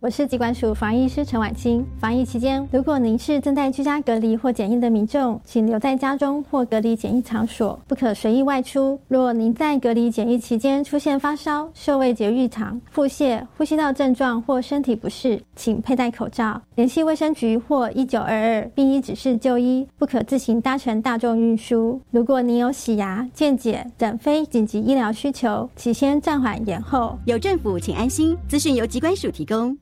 我是疾管署防疫师陈婉清。防疫期间，如果您是正在居家隔离或检疫的民众，请留在家中或隔离检疫场所，不可随意外出。若您在隔离检疫期间出现发烧、嗅味觉异常、腹泻、呼吸道症状或身体不适，请佩戴口罩，联系卫生局或一九二二，并依指示就医，不可自行搭乘大众运输。如果您有洗牙、健检等非紧急医疗需求，请先暂缓延后。有政府，请安心。资讯由疾管署提供。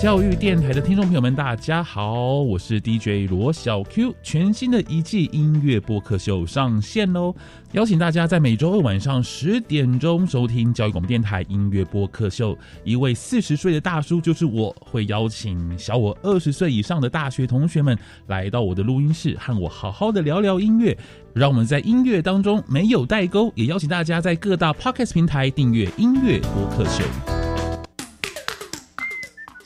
教育电台的听众朋友们，大家好，我是 DJ 罗小 Q，全新的一季音乐播客秀上线喽！邀请大家在每周二晚上十点钟收听教育广播电台音乐播客秀。一位四十岁的大叔就是我，会邀请小我二十岁以上的大学同学们来到我的录音室，和我好好的聊聊音乐。让我们在音乐当中没有代沟，也邀请大家在各大 Podcast 平台订阅音乐播客秀。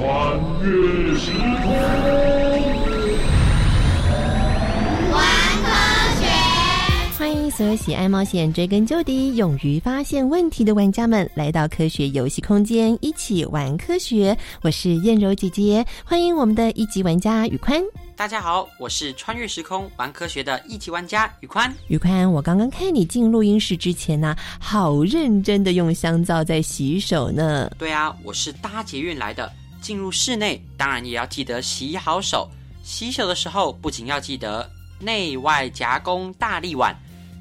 穿越时空，玩科学。欢迎所有喜爱冒险、追根究底、勇于发现问题的玩家们来到科学游戏空间，一起玩科学。我是燕柔姐姐，欢迎我们的一级玩家宇宽。大家好，我是穿越时空玩科学的一级玩家宇宽。宇宽，我刚刚看你进录音室之前呢，好认真的用香皂在洗手呢。对啊，我是搭捷运来的。进入室内，当然也要记得洗好手。洗手的时候，不仅要记得内外夹攻大力碗，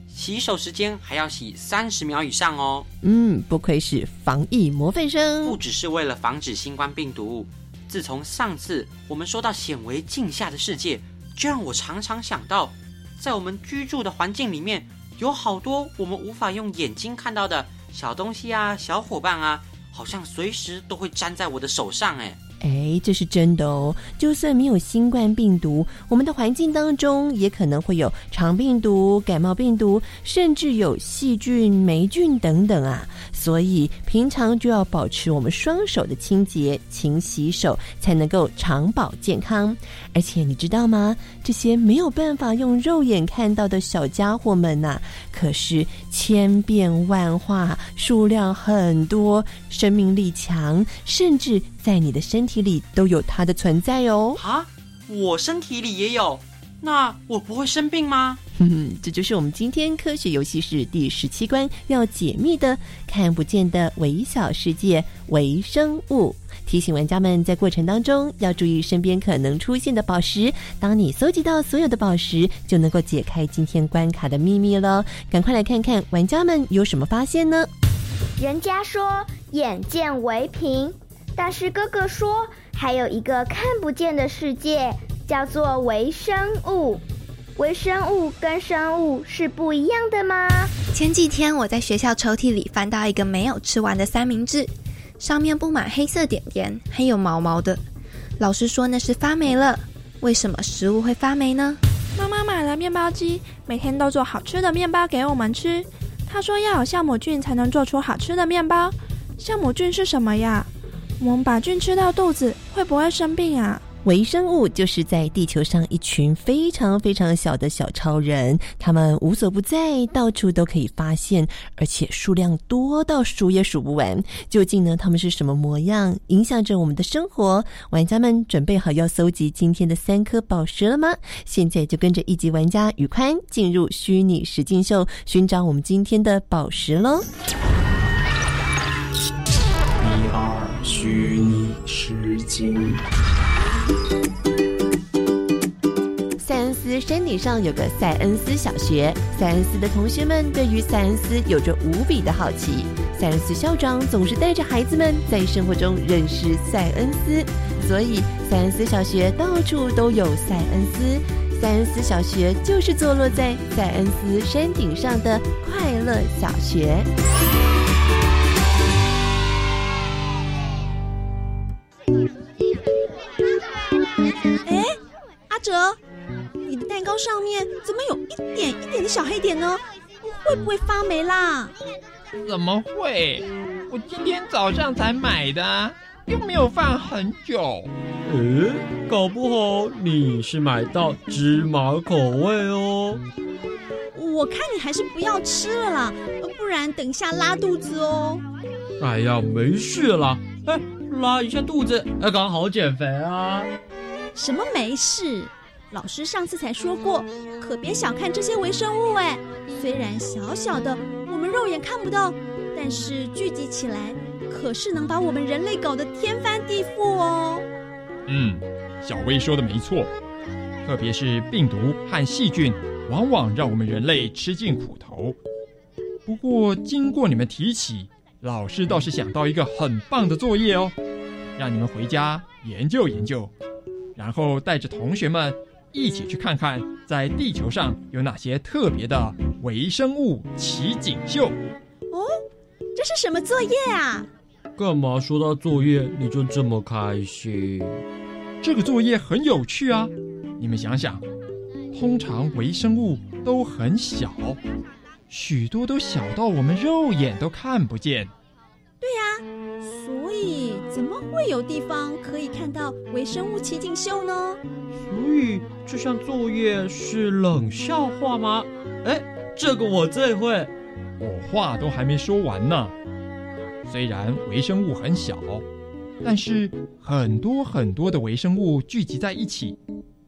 洗手时间还要洗三十秒以上哦。嗯，不愧是防疫模范生。不只是为了防止新冠病毒，自从上次我们说到显微镜下的世界，就让我常常想到，在我们居住的环境里面，有好多我们无法用眼睛看到的小东西啊，小伙伴啊。好像随时都会粘在我的手上，哎。哎，这是真的哦！就算没有新冠病毒，我们的环境当中也可能会有肠病毒、感冒病毒，甚至有细菌、霉菌等等啊。所以平常就要保持我们双手的清洁，勤洗手，才能够长保健康。而且你知道吗？这些没有办法用肉眼看到的小家伙们呐，可是千变万化，数量很多，生命力强，甚至。在你的身体里都有它的存在哦！啊，我身体里也有，那我不会生病吗？哼哼，这就是我们今天科学游戏室第十七关要解密的看不见的微小世界微生物。提醒玩家们在过程当中要注意身边可能出现的宝石。当你搜集到所有的宝石，就能够解开今天关卡的秘密了。赶快来看看玩家们有什么发现呢？人家说眼见为凭。但是哥哥说，还有一个看不见的世界，叫做微生物。微生物跟生物是不一样的吗？前几天我在学校抽屉里翻到一个没有吃完的三明治，上面布满黑色点点，还有毛毛的。老师说那是发霉了。为什么食物会发霉呢？妈妈买了面包机，每天都做好吃的面包给我们吃。她说要有酵母菌才能做出好吃的面包。酵母菌是什么呀？我们把菌吃到肚子会不会生病啊？微生物就是在地球上一群非常非常小的小超人，他们无所不在，到处都可以发现，而且数量多到数也数不完。究竟呢，他们是什么模样，影响着我们的生活？玩家们准备好要搜集今天的三颗宝石了吗？现在就跟着一级玩家宇宽进入虚拟实境秀，寻找我们今天的宝石喽！虚拟实境。塞恩斯山顶上有个塞恩斯小学，塞恩斯的同学们对于塞恩斯有着无比的好奇。塞恩斯校长总是带着孩子们在生活中认识塞恩斯，所以塞恩斯小学到处都有塞恩斯。塞恩斯小学就是坐落在塞恩斯山顶上的快乐小学。有一点一点的小黑点呢？会不会发霉啦？怎么会？我今天早上才买的，又没有放很久。诶，搞不好你是买到芝麻口味哦。我看你还是不要吃了啦，不然等一下拉肚子哦。哎呀，没事啦，哎，拉一下肚子，哎，刚好减肥啊。什么没事？老师上次才说过，可别小看这些微生物哎。虽然小小的，我们肉眼看不到，但是聚集起来，可是能把我们人类搞得天翻地覆哦。嗯，小薇说的没错，特别是病毒和细菌，往往让我们人类吃尽苦头。不过，经过你们提起，老师倒是想到一个很棒的作业哦，让你们回家研究研究。然后带着同学们一起去看看，在地球上有哪些特别的微生物奇景秀。哦，这是什么作业啊？干嘛说到作业你就这么开心？这个作业很有趣啊！你们想想，通常微生物都很小，许多都小到我们肉眼都看不见。对呀，怎么会有地方可以看到微生物奇景秀呢？所以这项作业是冷笑话吗？哎，这个我最会。我话都还没说完呢。虽然微生物很小，但是很多很多的微生物聚集在一起，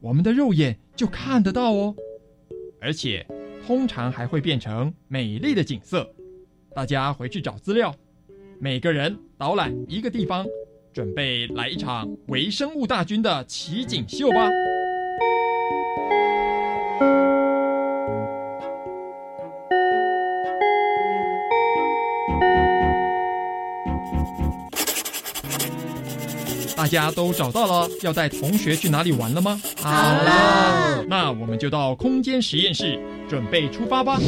我们的肉眼就看得到哦。而且通常还会变成美丽的景色。大家回去找资料。每个人导览一个地方，准备来一场微生物大军的奇景秀吧！大家都找到了要带同学去哪里玩了吗？好了，那我们就到空间实验室准备出发吧！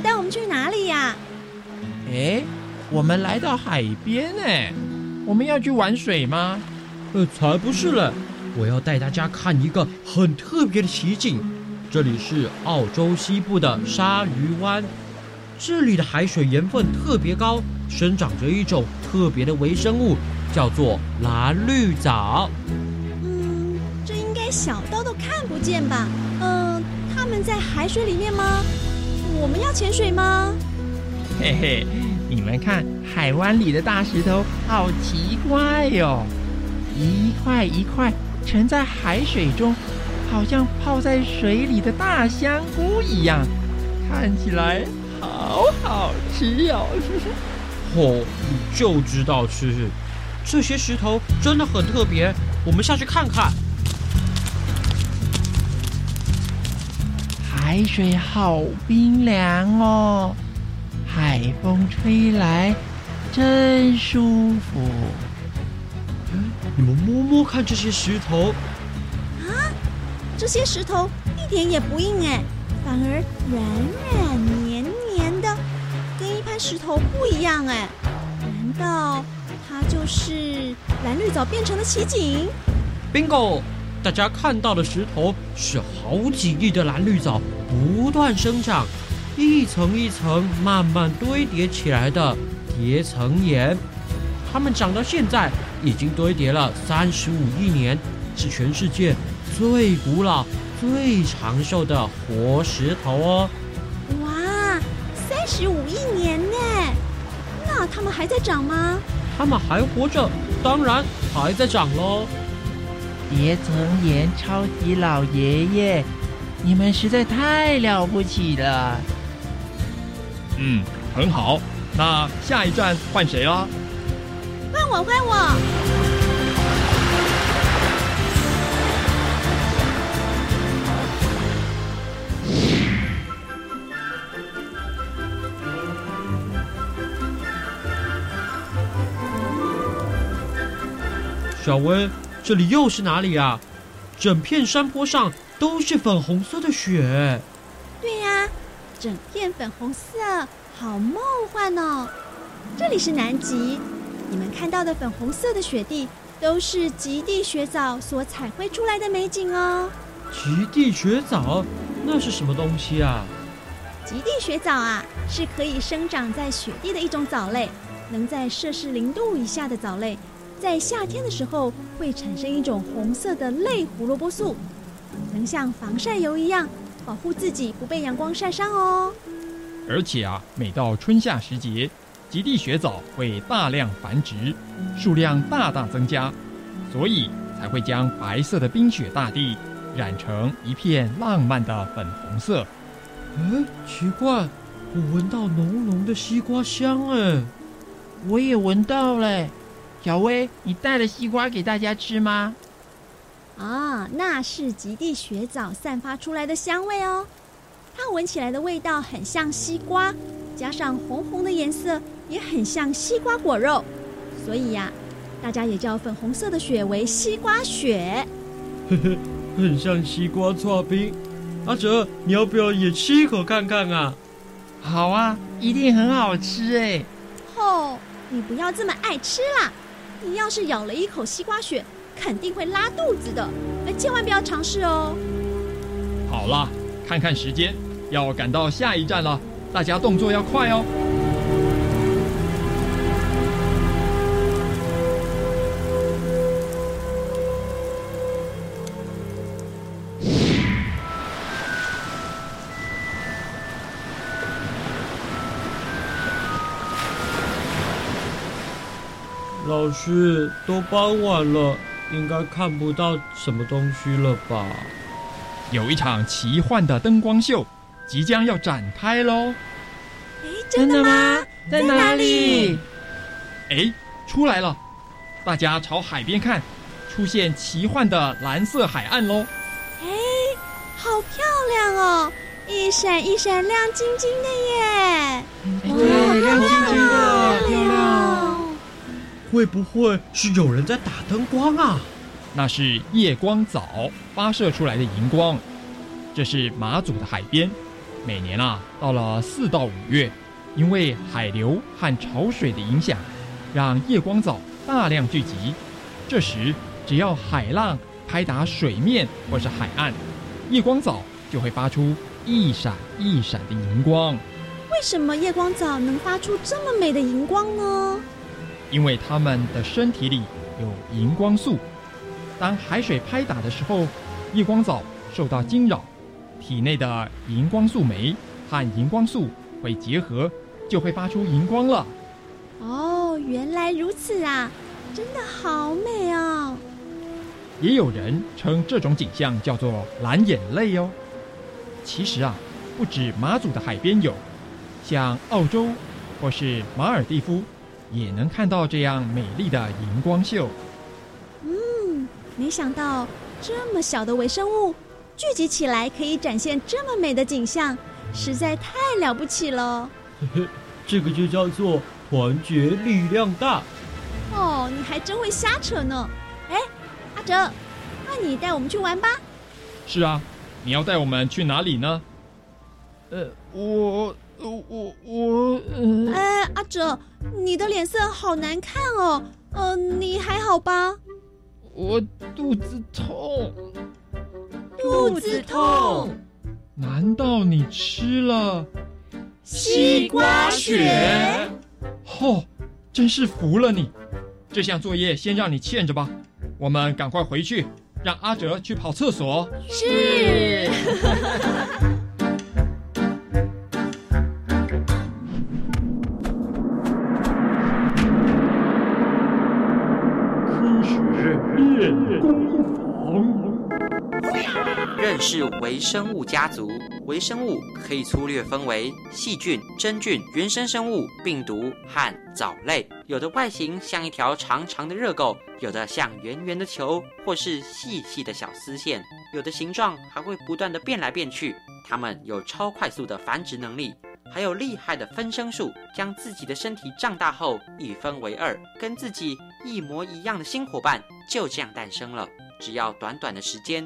带我们去哪里呀？哎，我们来到海边哎，我们要去玩水吗？呃，才不是嘞！我要带大家看一个很特别的奇景。这里是澳洲西部的鲨鱼湾，这里的海水盐分特别高，生长着一种特别的微生物，叫做蓝绿藻。嗯，这应该小刀都看不见吧？嗯，它们在海水里面吗？我们要潜水吗？嘿嘿，你们看海湾里的大石头，好奇怪哟！一块一块沉在海水中，好像泡在水里的大香菇一样，看起来好好吃哦！哦，你就知道吃，这些石头真的很特别，我们下去看看。海水好冰凉哦，海风吹来真舒服。你们摸摸看这些石头。啊，这些石头一点也不硬哎，反而软软黏黏的，跟一般石头不一样哎。难道它就是蓝绿藻变成的奇景？Bingo！大家看到的石头是好几亿的蓝绿藻不断生长，一层一层慢慢堆叠起来的叠层岩。它们长到现在已经堆叠了三十五亿年，是全世界最古老、最长寿的活石头哦。哇，三十五亿年呢？那它们还在长吗？它们还活着，当然还在长喽。叠层岩超级老爷爷，你们实在太了不起了。嗯，很好。那下一站换谁啊？换我，换我。小温，这里又是哪里啊？整片山坡上都是粉红色的雪。对呀，整片粉红色，好梦幻哦。这里是南极，你们看到的粉红色的雪地，都是极地雪藻所彩绘出来的美景哦。极地雪藻，那是什么东西啊？极地雪藻啊，是可以生长在雪地的一种藻类，能在摄氏零度以下的藻类。在夏天的时候，会产生一种红色的类胡萝卜素，能像防晒油一样保护自己不被阳光晒伤哦。而且啊，每到春夏时节，极地雪藻会大量繁殖，数量大大增加，所以才会将白色的冰雪大地染成一片浪漫的粉红色。嗯，奇怪，我闻到浓浓的西瓜香哎，我也闻到了。小薇，你带了西瓜给大家吃吗？啊，那是极地雪藻散发出来的香味哦。它闻起来的味道很像西瓜，加上红红的颜色也很像西瓜果肉，所以呀，大家也叫粉红色的雪为西瓜雪。呵呵，很像西瓜刨冰。阿哲，你要不要也吃一口看看啊？好啊，一定很好吃哎。吼，你不要这么爱吃啦！你要是咬了一口西瓜雪，肯定会拉肚子的，哎，千万不要尝试哦。好了，看看时间，要赶到下一站了，大家动作要快哦。老师，都傍晚了，应该看不到什么东西了吧？有一场奇幻的灯光秀即将要展开喽！哎，真的吗？在哪里？哎，出来了！大家朝海边看，出现奇幻的蓝色海岸喽！哎，好漂亮哦，一闪一闪亮晶晶的耶！对，亮晶晶的，漂亮。会不会是有人在打灯光啊？那是夜光藻发射出来的荧光。这是马祖的海边，每年啊，到了四到五月，因为海流和潮水的影响，让夜光藻大量聚集。这时，只要海浪拍打水面或是海岸，夜光藻就会发出一闪一闪的荧光。为什么夜光藻能发出这么美的荧光呢？因为它们的身体里有荧光素，当海水拍打的时候，夜光藻受到惊扰，体内的荧光素酶和荧光素会结合，就会发出荧光了。哦，原来如此啊，真的好美哦！也有人称这种景象叫做蓝眼泪哦。其实啊，不止马祖的海边有，像澳洲或是马尔蒂夫。也能看到这样美丽的荧光秀。嗯，没想到这么小的微生物聚集起来可以展现这么美的景象，实在太了不起了。这个就叫做团结力量大。哦，你还真会瞎扯呢。哎，阿哲，那你带我们去玩吧。是啊，你要带我们去哪里呢？呃，我。我我嗯，哎，阿哲，你的脸色好难看哦。呃，你还好吧？我肚子痛，肚子痛。难道你吃了西瓜雪？哦，真是服了你！这项作业先让你欠着吧，我们赶快回去，让阿哲去跑厕所。是。是微生物家族，微生物可以粗略分为细菌、真菌、原生生物、病毒和藻类。有的外形像一条长长的热狗，有的像圆圆的球，或是细细的小丝线。有的形状还会不断的变来变去。它们有超快速的繁殖能力，还有厉害的分生术，将自己的身体胀大后一分为二，跟自己一模一样的新伙伴就这样诞生了。只要短短的时间。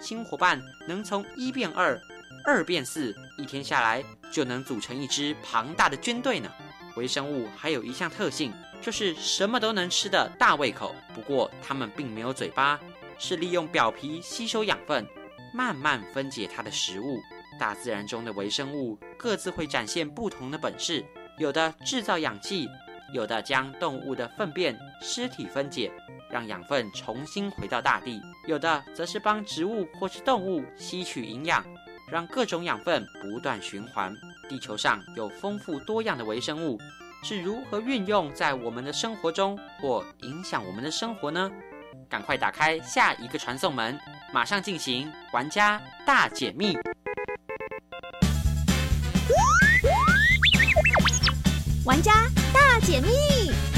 新伙伴能从一变二，二变四，一天下来就能组成一支庞大的军队呢。微生物还有一项特性，就是什么都能吃的大胃口。不过它们并没有嘴巴，是利用表皮吸收养分，慢慢分解它的食物。大自然中的微生物各自会展现不同的本事，有的制造氧气，有的将动物的粪便、尸体分解。让养分重新回到大地，有的则是帮植物或是动物吸取营养，让各种养分不断循环。地球上有丰富多样的微生物，是如何运用在我们的生活中或影响我们的生活呢？赶快打开下一个传送门，马上进行玩家大解密。玩家大解密。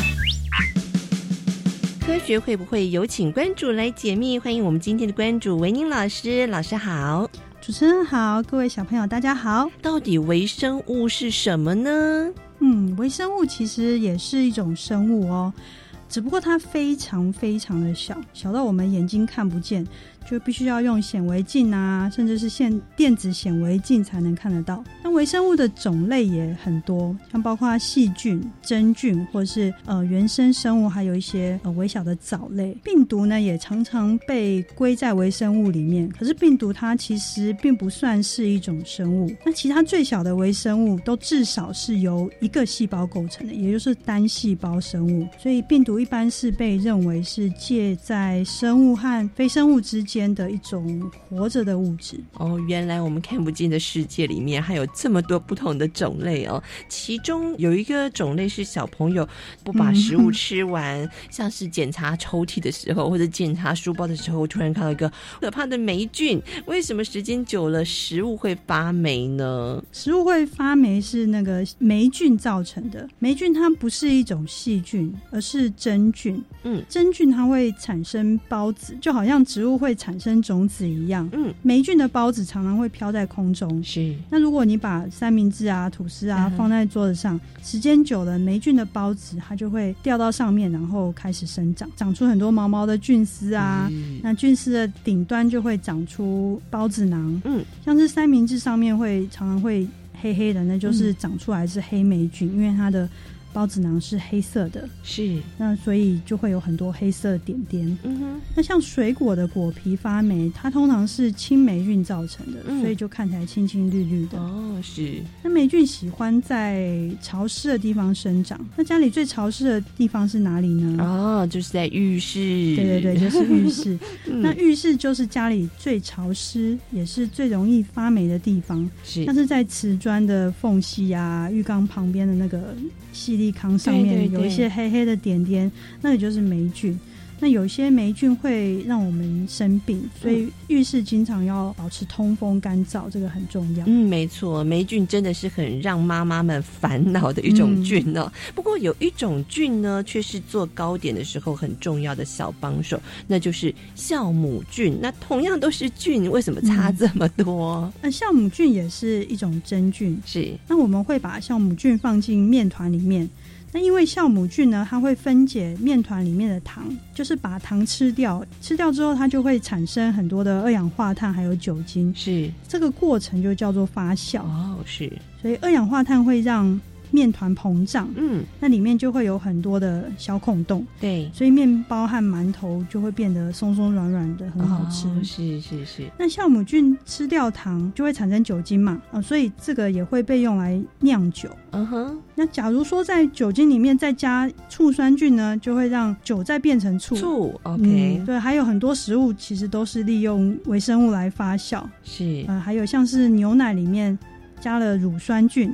科学会不会有请关主来解密？欢迎我们今天的关主维宁老师，老师好，主持人好，各位小朋友大家好。到底微生物是什么呢？嗯，微生物其实也是一种生物哦，只不过它非常非常的小，小到我们眼睛看不见。就必须要用显微镜啊，甚至是现电子显微镜才能看得到。那微生物的种类也很多，像包括细菌、真菌，或是呃原生生物，还有一些呃微小的藻类。病毒呢，也常常被归在微生物里面。可是病毒它其实并不算是一种生物。那其他最小的微生物都至少是由一个细胞构成的，也就是单细胞生物。所以病毒一般是被认为是介在生物和非生物之间。间的一种活着的物质哦，原来我们看不见的世界里面还有这么多不同的种类哦。其中有一个种类是小朋友不把食物吃完，像是检查抽屉的时候或者检查书包的时候，突然看到一个可怕的霉菌。为什么时间久了食物会发霉呢？食物会发霉是那个霉菌造成的。霉菌它不是一种细菌，而是真菌。嗯，真菌它会产生孢子，就好像植物会产。生种子一样，嗯，霉菌的孢子常常会飘在空中。是，那如果你把三明治啊、吐司啊放在桌子上，时间久了，霉菌的孢子它就会掉到上面，然后开始生长，长出很多毛毛的菌丝啊。那菌丝的顶端就会长出孢子囊。嗯，像是三明治上面会常常会黑黑的，那就是长出来是黑霉菌，因为它的。孢子囊是黑色的，是那所以就会有很多黑色点点。嗯哼，那像水果的果皮发霉，它通常是青霉菌造成的，所以就看起来青青绿绿的。哦，是。那霉菌喜欢在潮湿的地方生长。那家里最潮湿的地方是哪里呢？哦，就是在浴室。对对对，就是浴室。那浴室就是家里最潮湿，也是最容易发霉的地方。是，像是在瓷砖的缝隙啊，浴缸旁边的那个细。利康上面有一些黑黑的点点，那个就是霉菌。那有些霉菌会让我们生病，所以浴室经常要保持通风干燥，这个很重要。嗯，没错，霉菌真的是很让妈妈们烦恼的一种菌哦。不过有一种菌呢，却是做糕点的时候很重要的小帮手，那就是酵母菌。那同样都是菌，为什么差这么多？那酵母菌也是一种真菌，是。那我们会把酵母菌放进面团里面。那因为酵母菌呢，它会分解面团里面的糖，就是把糖吃掉，吃掉之后它就会产生很多的二氧化碳还有酒精，是。这个过程就叫做发酵哦，是，所以二氧化碳会让面团膨胀，嗯，那里面就会有很多的小孔洞，对，所以面包和馒头就会变得松松软软的，很好吃。哦是是是，那酵母菌吃掉糖就会产生酒精嘛，啊、所以这个也会被用来酿酒。嗯哼，那假如说在酒精里面再加醋酸菌呢，就会让酒再变成醋。醋，OK，、嗯，对，还有很多食物其实都是利用微生物来发酵。是，呃，还有像是牛奶里面加了乳酸菌，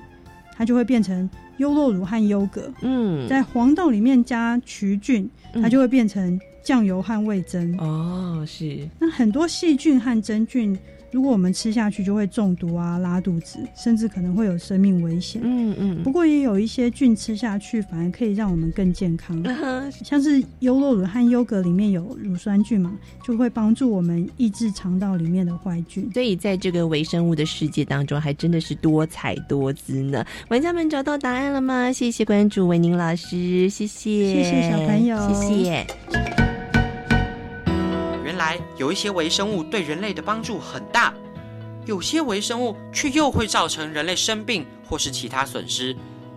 它就会变成优酪乳和优格。嗯，在黄豆里面加曲菌，它就会变成酱油和味增。哦，是。那很多细菌和真菌，如果我们吃下去就会中毒啊、拉肚子，甚至可能会有生命危险。嗯嗯。不过也有一些菌吃下去反而可以让我们更健康，嗯像是优酪乳和优格里面有乳酸菌嘛，就会帮助我们抑制肠道里面的坏菌。所以在这个微生物的世界当中，还真的是多彩多姿呢。玩家们找到答案了吗？谢谢关注维宁老师，谢谢，谢谢小朋友，谢谢。有一些微生物对人类的帮助很大，有些微生物却又会造成人类生病或是其他损失，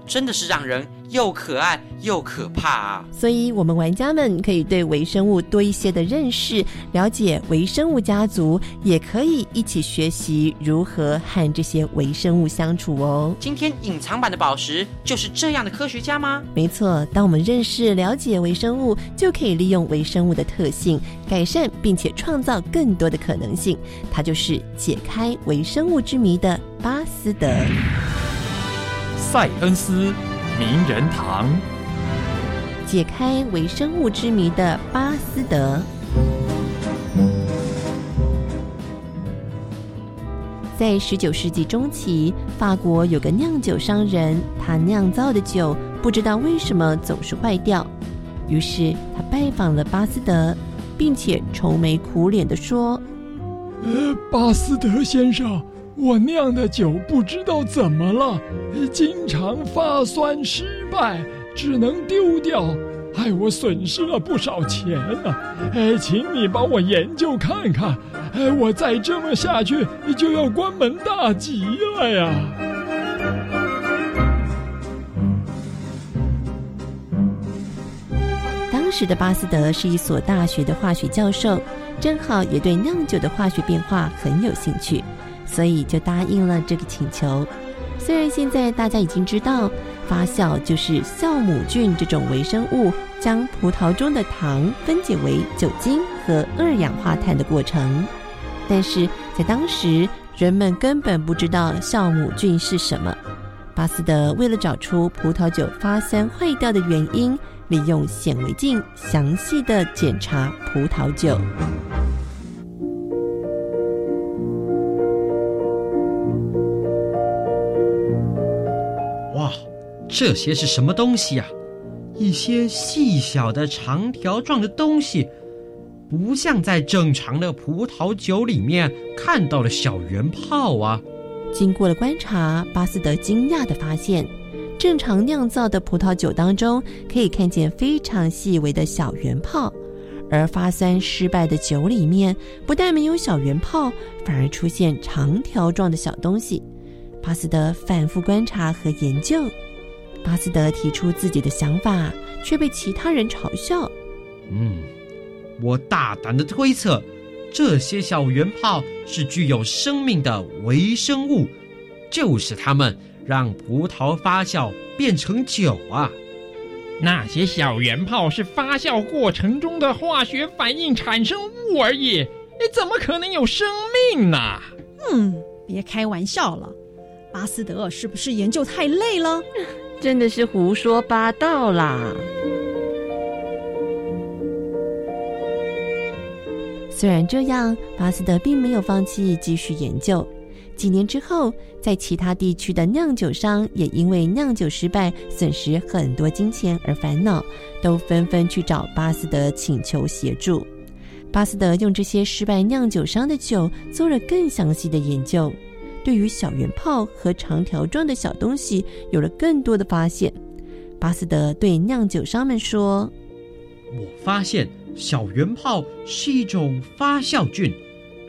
真的是让人又可爱又可怕啊！所以，我们玩家们可以对微生物多一些的认识，了解微生物家族，也可以一起学习如何和这些微生物相处哦。今天隐藏版的宝石就是这样的科学家吗？没错，当我们认识、了解微生物，就可以利用微生物的特性，改善并且创造更多的可能性。它就是解开微生物之谜的巴斯德。塞恩斯名人堂。解开微生物之谜的巴斯德，在十九世纪中期，法国有个酿酒商人，他酿造的酒不知道为什么总是坏掉，于是他拜访了巴斯德，并且愁眉苦脸的说：“呃，巴斯德先生。”我酿的酒不知道怎么了，经常发酸失败，只能丢掉，害我损失了不少钱呢、啊。哎，请你帮我研究看看，哎，我再这么下去就要关门大吉了呀！当时的巴斯德是一所大学的化学教授，正好也对酿酒的化学变化很有兴趣。所以就答应了这个请求。虽然现在大家已经知道，发酵就是酵母菌这种微生物将葡萄中的糖分解为酒精和二氧化碳的过程，但是在当时人们根本不知道酵母菌是什么。巴斯德为了找出葡萄酒发酸坏掉的原因，利用显微镜详细的检查葡萄酒。这些是什么东西呀、啊？一些细小的长条状的东西，不像在正常的葡萄酒里面看到的小圆泡啊。经过了观察，巴斯德惊讶地发现，正常酿造的葡萄酒当中可以看见非常细微的小圆泡，而发酸失败的酒里面不但没有小圆泡，反而出现长条状的小东西。巴斯德反复观察和研究，巴斯德提出自己的想法，却被其他人嘲笑。嗯，我大胆的推测，这些小圆泡是具有生命的微生物，就是它们让葡萄发酵变成酒啊。那些小圆泡是发酵过程中的化学反应产生物而已，你怎么可能有生命呢？嗯，别开玩笑了。巴斯德是不是研究太累了？真的是胡说八道啦！虽然这样，巴斯德并没有放弃继续研究。几年之后，在其他地区的酿酒商也因为酿酒失败损失很多金钱而烦恼，都纷纷去找巴斯德请求协助。巴斯德用这些失败酿酒商的酒做了更详细的研究。对于小圆泡和长条状的小东西有了更多的发现。巴斯德对酿酒商们说：“我发现小圆泡是一种发酵菌，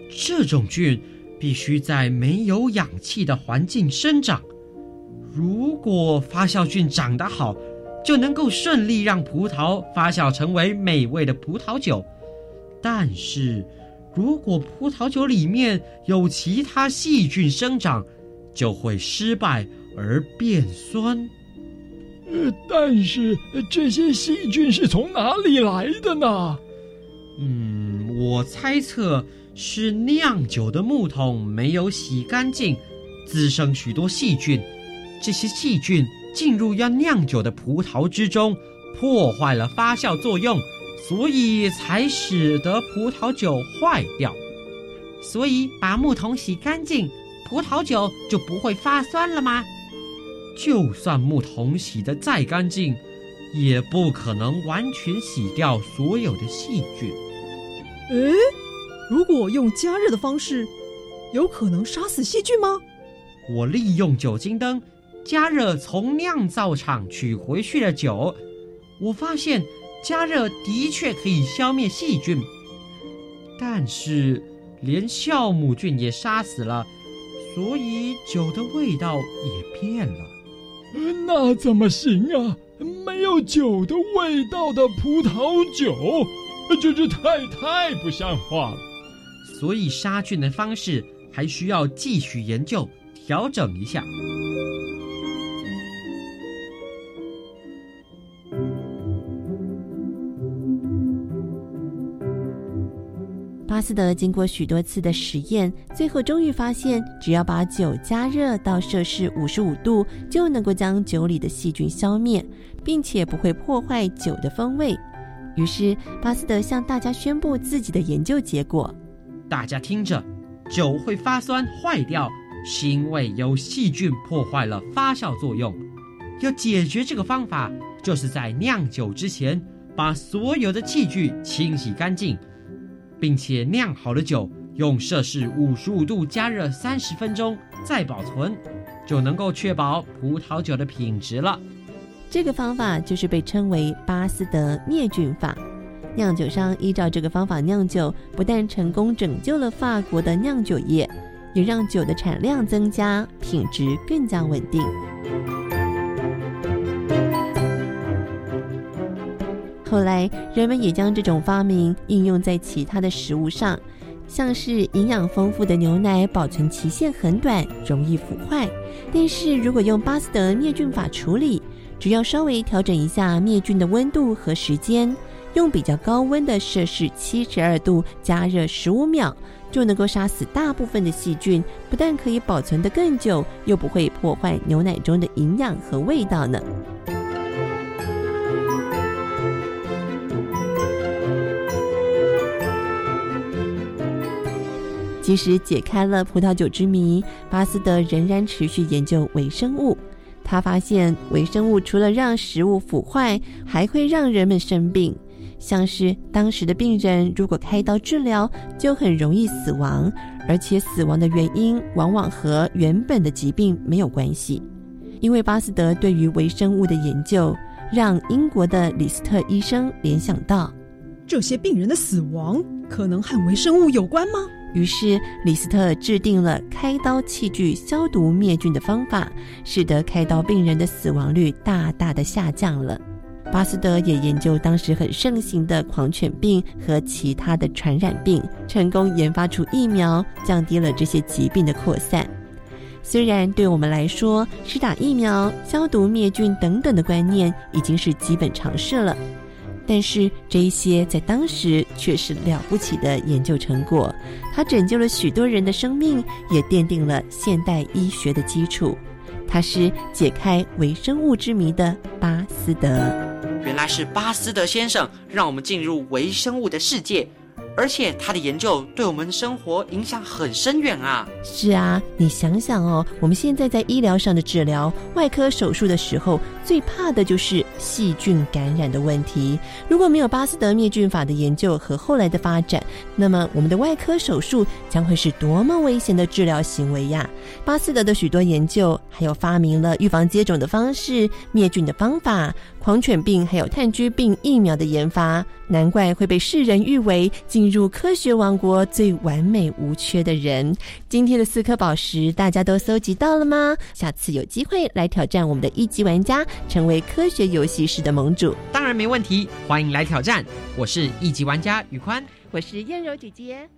这种菌必须在没有氧气的环境生长。如果发酵菌长得好，就能够顺利让葡萄发酵成为美味的葡萄酒。但是，如果葡萄酒里面有其他细菌生长，就会失败而变酸。呃，但是这些细菌是从哪里来的呢？嗯，我猜测是酿酒的木桶没有洗干净，滋生许多细菌。这些细菌进入要酿酒的葡萄之中，破坏了发酵作用，所以才使得葡萄酒坏掉。所以把木桶洗干净，葡萄酒就不会发酸了吗？就算木桶洗得再干净，也不可能完全洗掉所有的细菌。诶，如果用加热的方式，有可能杀死细菌吗？我利用酒精灯加热从酿造厂取回去的酒，我发现加热的确可以消灭细菌，但是连酵母菌也杀死了，所以酒的味道也变了。那怎么行啊？没有酒的味道的葡萄酒，这这太太不像话了。所以杀菌的方式还需要继续研究调整一下。巴斯德经过许多次的实验，最后终于发现，只要把酒加热到摄氏五十五度，就能够将酒里的细菌消灭，并且不会破坏酒的风味。于是，巴斯德向大家宣布自己的研究结果。大家听着，酒会发酸坏掉，是因为有细菌破坏了发酵作用。要解决这个方法，就是在酿酒之前，把所有的器具清洗干净。并且酿好的酒用摄氏五十五度加热三十分钟再保存，就能够确保葡萄酒的品质了。这个方法就是被称为巴斯德灭菌法。酿酒商依照这个方法酿酒，不但成功拯救了法国的酿酒业，也让酒的产量增加，品质更加稳定。后来，人们也将这种发明应用在其他的食物上，像是营养丰富的牛奶保存期限很短，容易腐坏。但是如果用巴斯德灭菌法处理，只要稍微调整一下灭菌的温度和时间，用比较高温的摄氏七十二度加热十五秒，就能够杀死大部分的细菌，不但可以保存得更久，又不会破坏牛奶中的营养和味道呢。即使解开了葡萄酒之谜，巴斯德仍然持续研究微生物。他发现，微生物除了让食物腐坏，还会让人们生病。像是当时的病人如果开刀治疗，就很容易死亡，而且死亡的原因往往和原本的疾病没有关系。因为巴斯德对于微生物的研究，让英国的李斯特医生联想到，这些病人的死亡可能和微生物有关吗？于是，李斯特制定了开刀器具消毒灭菌的方法，使得开刀病人的死亡率大大的下降了。巴斯德也研究当时很盛行的狂犬病和其他的传染病，成功研发出疫苗，降低了这些疾病的扩散。虽然对我们来说，施打疫苗、消毒灭菌等等的观念已经是基本常识了。但是这一些在当时却是了不起的研究成果，它拯救了许多人的生命，也奠定了现代医学的基础。他是解开微生物之谜的巴斯德。原来是巴斯德先生让我们进入微生物的世界。而且他的研究对我们生活影响很深远啊！是啊，你想想哦，我们现在在医疗上的治疗、外科手术的时候，最怕的就是细菌感染的问题。如果没有巴斯德灭菌法的研究和后来的发展，那么我们的外科手术将会是多么危险的治疗行为呀！巴斯德的许多研究，还有发明了预防接种的方式、灭菌的方法、狂犬病还有炭疽病疫苗的研发，难怪会被世人誉为进入科学王国最完美无缺的人。今天的四颗宝石大家都搜集到了吗？下次有机会来挑战我们的一级玩家，成为科学游戏室的盟主。当然没问题，欢迎来挑战。我是一级玩家宇宽，我是燕柔姐姐。